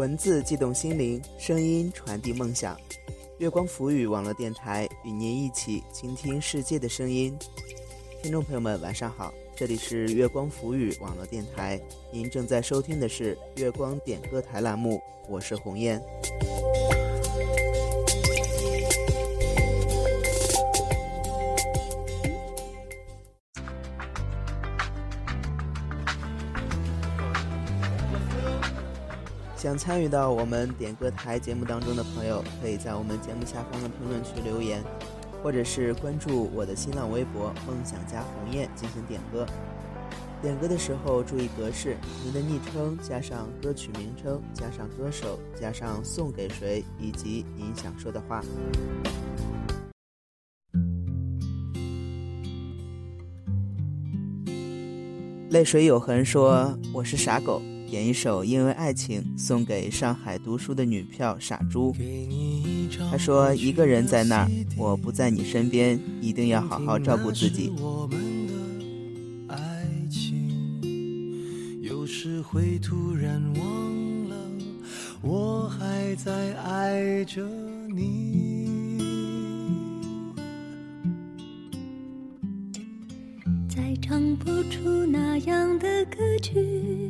文字悸动心灵，声音传递梦想。月光浮语网络电台与您一起倾听世界的声音。听众朋友们，晚上好，这里是月光浮语网络电台，您正在收听的是月光点歌台栏目，我是红艳。想参与到我们点歌台节目当中的朋友，可以在我们节目下方的评论区留言，或者是关注我的新浪微博“梦想家鸿雁”进行点歌。点歌的时候注意格式：您的昵称加上歌曲名称加上歌手加上送给谁以及您想说的话。泪水有痕说：“我是傻狗。”点一首《因为爱情》送给上海读书的女票傻猪。他说：“一个人在那儿，我不在你身边，一定要好好照顾自己。”有时会突然忘了，我还在爱着你。再唱不出那样的歌曲。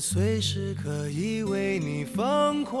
随时可以为你疯狂。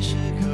时刻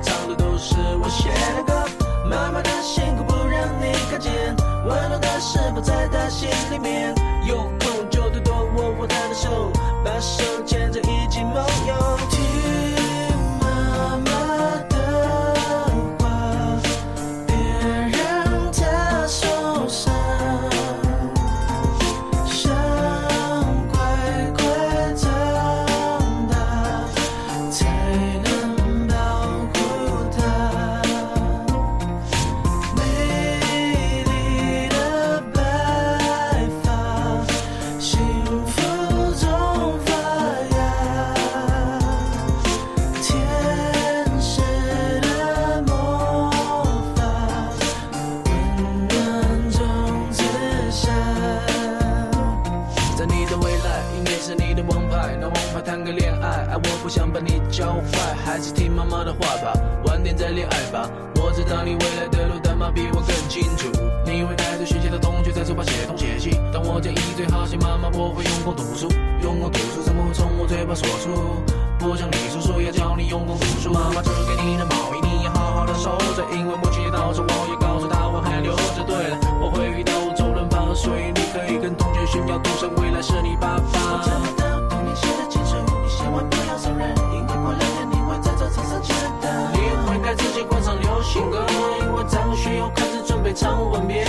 唱的都是我写的歌。妈妈的辛苦不让你看见，温暖的食谱在她心里面。像你叔叔要教你用功读书，妈妈织给你的毛衣你要好好的收着，因为母亲节到时我也告诉她我还留着。对了，我会遇到周润发，所以你可以跟同学炫耀，赌神未来是你爸爸。我找不到童年写的情书，你千万不要承认，因为过两年你会在这场上见到。你会该自己换上流行歌，因为张学友开始准备唱吻别。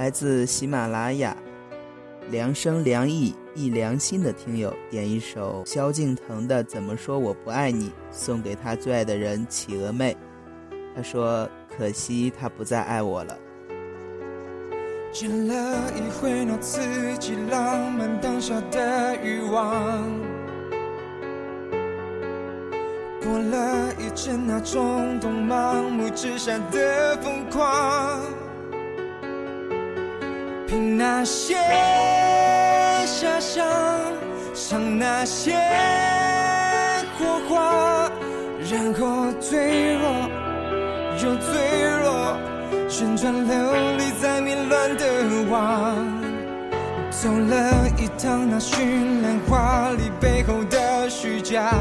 来自喜马拉雅良声良意益良心的听友点一首萧敬腾的《怎么说我不爱你》，送给他最爱的人企鹅妹。他说：“可惜他不再爱我了。”见了一回那刺激浪漫当下的欲望，过了一阵那冲动盲目之下的疯狂，凭那些遐想，想那些火花，然后脆弱又脆弱。旋转流离在迷乱的网，走了一趟那绚烂华丽背后的虚假。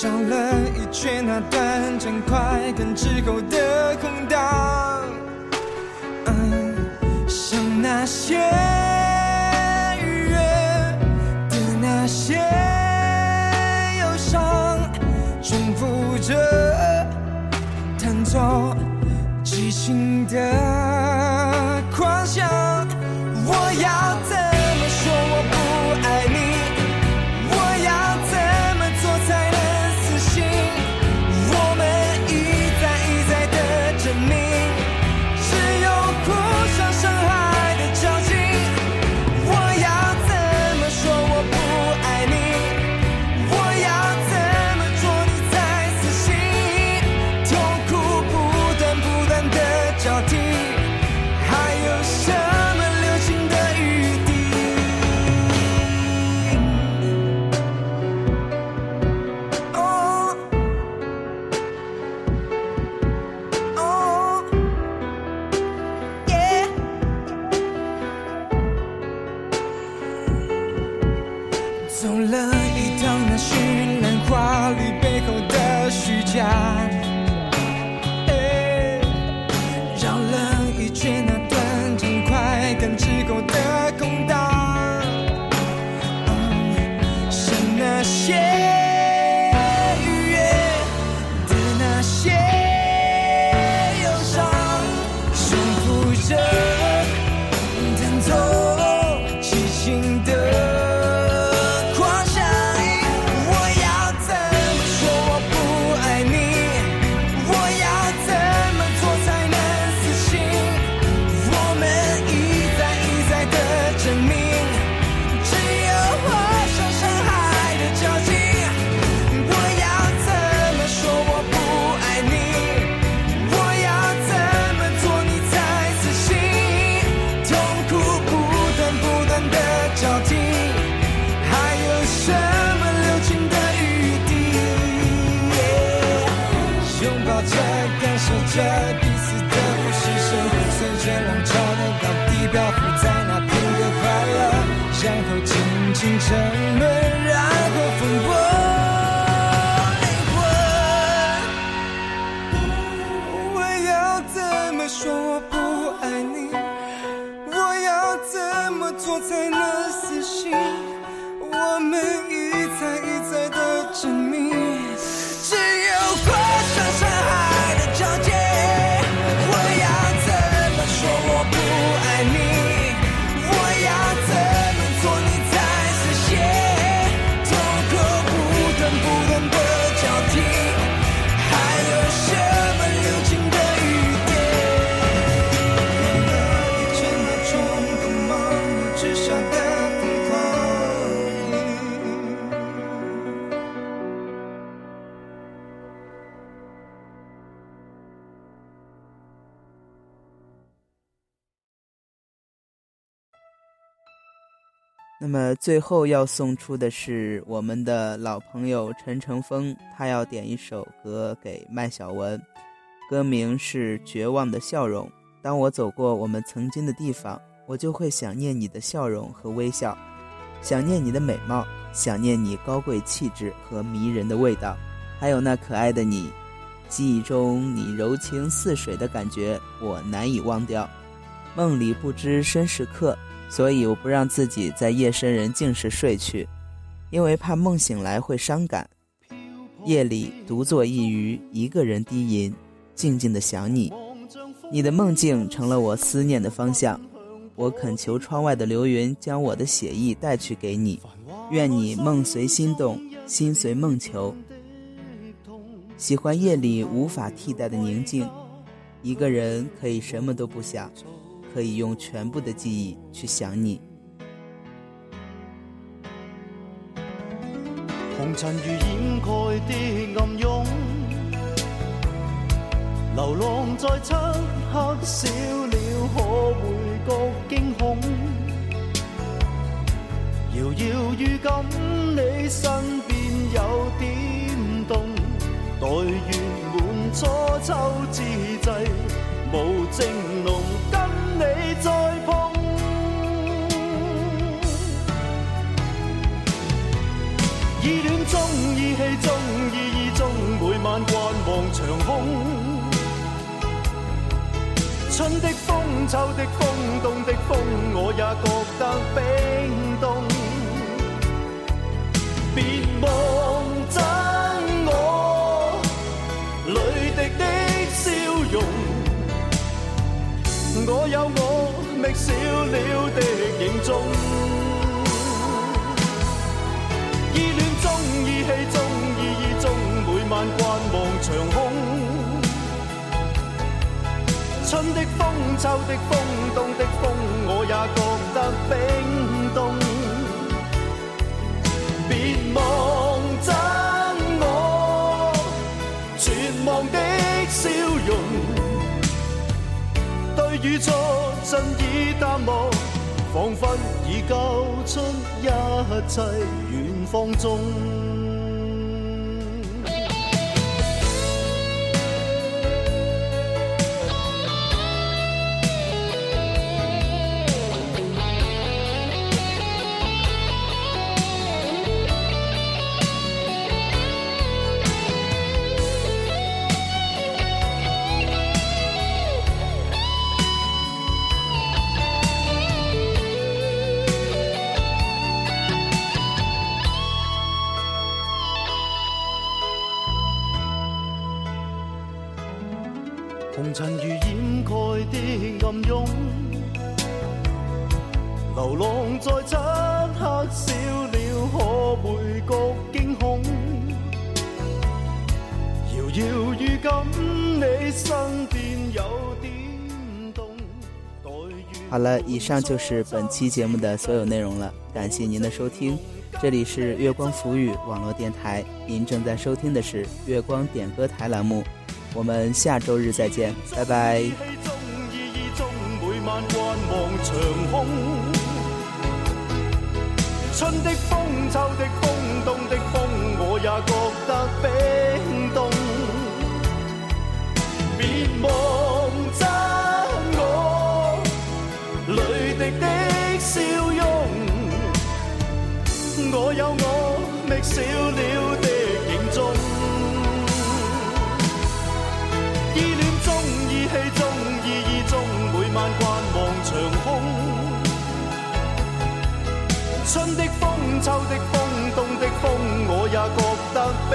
绕了一圈那段真快跟之后的空荡，那些愉悦的那些忧伤，重复着弹奏激情的。着彼此的呼吸声，随着浪潮的高低漂浮在那片的快乐，然后轻轻沉沦，然后风波灵魂。我要怎么说我不爱你？我要怎么做才能死心？我们一再那么最后要送出的是我们的老朋友陈成峰，他要点一首歌给麦小文，歌名是《绝望的笑容》。当我走过我们曾经的地方，我就会想念你的笑容和微笑，想念你的美貌，想念你高贵气质和迷人的味道，还有那可爱的你。记忆中你柔情似水的感觉，我难以忘掉。梦里不知身是客。所以我不让自己在夜深人静时睡去，因为怕梦醒来会伤感。夜里独坐一隅，一个人低吟，静静的想你。你的梦境成了我思念的方向。我恳求窗外的流云将我的写意带去给你，愿你梦随心动，心随梦求。喜欢夜里无法替代的宁静，一个人可以什么都不想。可以用全部的记忆去想你。红尘如掩盖的暗涌，流浪在漆黑少了，可会觉惊恐？遥遥预感你身边有点冻，待月满初秋之际，无情浓你再碰。依恋中意气中意意中，每晚观望长空。春的风，秋的风，冬的风，我也觉得冰冻。别忘。我覓少了的影踪。依恋中、依稀中、依依中，每晚观望长空。春的风、秋的风、冬的风，身已淡忘，仿佛已交出一切远方中。好了，以上就是本期节目的所有内容了，感谢您的收听。这里是月光浮语网络电台，您正在收听的是月光点歌台栏目。我们下周日再见，拜拜。春的風，秋的風，冬的風，我也覺得冰我有我觅少了的影踪。依恋中，依稀中，依依中，每晚观望长空。春的风，秋的风，冬的风，我也觉得冰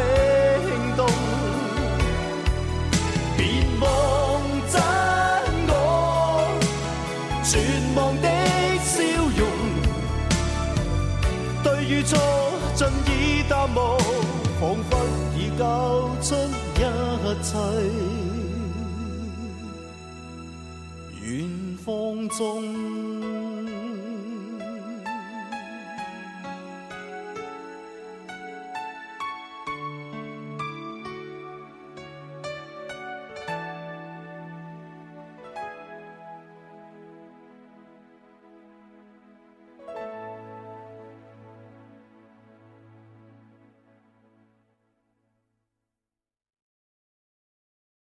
远方中。